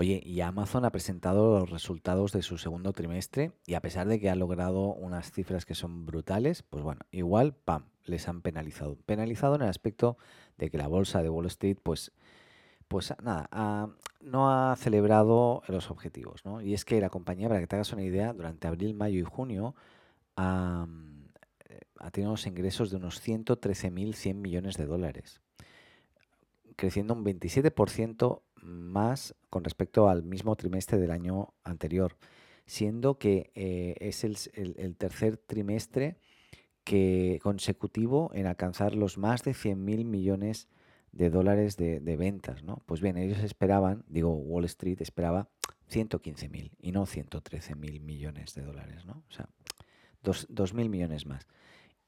Oye, y Amazon ha presentado los resultados de su segundo trimestre y a pesar de que ha logrado unas cifras que son brutales, pues bueno, igual, ¡pam!, les han penalizado. Penalizado en el aspecto de que la bolsa de Wall Street, pues, pues nada, ha- no ha celebrado los objetivos, ¿no? Y es que la compañía, para que te hagas una idea, durante abril, mayo y junio ha, eh, ha tenido unos ingresos de unos 113.100 millones de dólares creciendo un 27% más con respecto al mismo trimestre del año anterior, siendo que eh, es el, tercer trimestre consecutivo en alcanzar los más de 100.000 millones de dólares de, ventas, ¿no? Pues bien, ellos esperaban, digo, Wall Street esperaba 115.000 y no 113.000 millones de dólares, ¿no? O sea, dos, 2.000 millones más.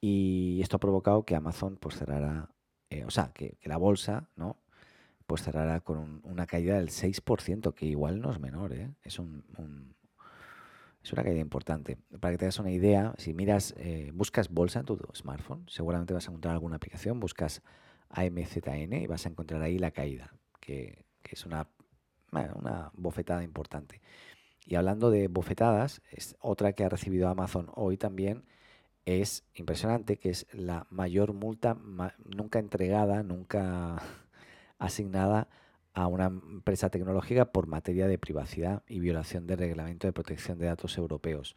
Y esto ha provocado que Amazon pues cerrara, eh, o sea, que la bolsa, ¿no? Pues cerrara con un- una caída del 6%, que igual no es menor, ¿eh? Es un, una caída importante. Para que te hagas una idea, si miras, eh, buscas bolsa en tu smartphone, seguramente vas a encontrar alguna aplicación, buscas AMZN y vas a encontrar ahí la caída, que, es una, una bofetada importante. Y hablando de bofetadas, es otra que ha recibido Amazon hoy también es impresionante, que es la mayor multa nunca entregada, nunca asignada a una empresa tecnológica por materia de privacidad y violación del Reglamento de Protección de Datos Europeos.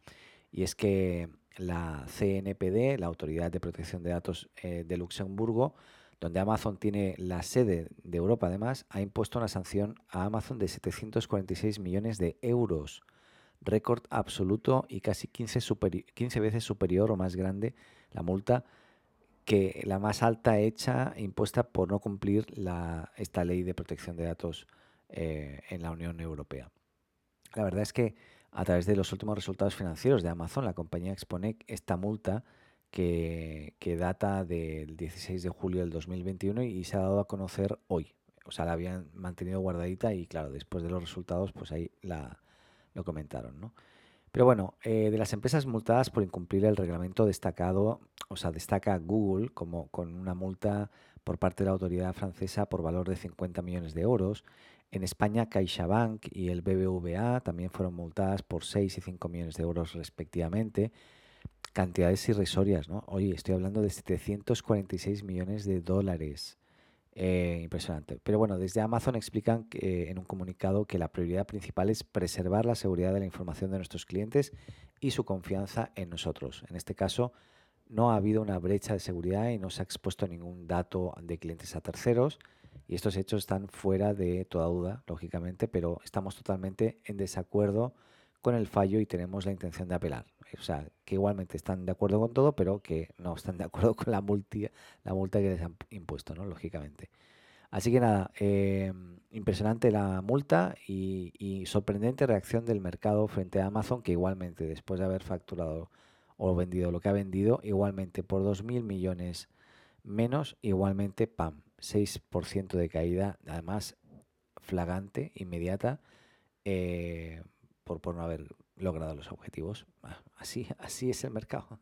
Y es que la CNPD, la Autoridad de Protección de Datos eh, de Luxemburgo, donde Amazon tiene la sede de Europa además, ha impuesto una sanción a Amazon de 746 millones de euros récord absoluto y casi 15, superi- 15 veces superior o más grande la multa que la más alta hecha impuesta por no cumplir la, esta ley de protección de datos eh, en la Unión Europea. La verdad es que a través de los últimos resultados financieros de Amazon, la compañía expone esta multa que, que data del 16 de julio del 2021 y se ha dado a conocer hoy. O sea, la habían mantenido guardadita y claro, después de los resultados, pues ahí la, lo comentaron, ¿no? Pero bueno, eh, de las empresas multadas por incumplir el reglamento destacado, o sea, destaca Google como con una multa por parte de la autoridad francesa por valor de 50 millones de euros. En España, CaixaBank y el BBVA también fueron multadas por 6 y 5 millones de euros respectivamente. Cantidades irrisorias, ¿no? Oye, estoy hablando de 746 millones de dólares. Eh, impresionante. Pero bueno, desde Amazon explican que, eh, en un comunicado que la prioridad principal es preservar la seguridad de la información de nuestros clientes y su confianza en nosotros. En este caso, no ha habido una brecha de seguridad y no se ha expuesto ningún dato de clientes a terceros. Y estos hechos están fuera de toda duda, lógicamente, pero estamos totalmente en desacuerdo con el fallo y tenemos la intención de apelar. O sea, que igualmente están de acuerdo con todo, pero que no están de acuerdo con la multa, la multa que les han impuesto, ¿no? Lógicamente. Así que nada, eh, impresionante la multa y, sorprendente reacción del mercado frente a Amazon, que igualmente después de haber facturado o vendido lo que ha vendido, igualmente por 2.000 millones menos, igualmente, ¡pam!, 6% de caída, además flagante, inmediata, eh, por, por no haber logrado los objetivos. Ah, Así, así es el mercado.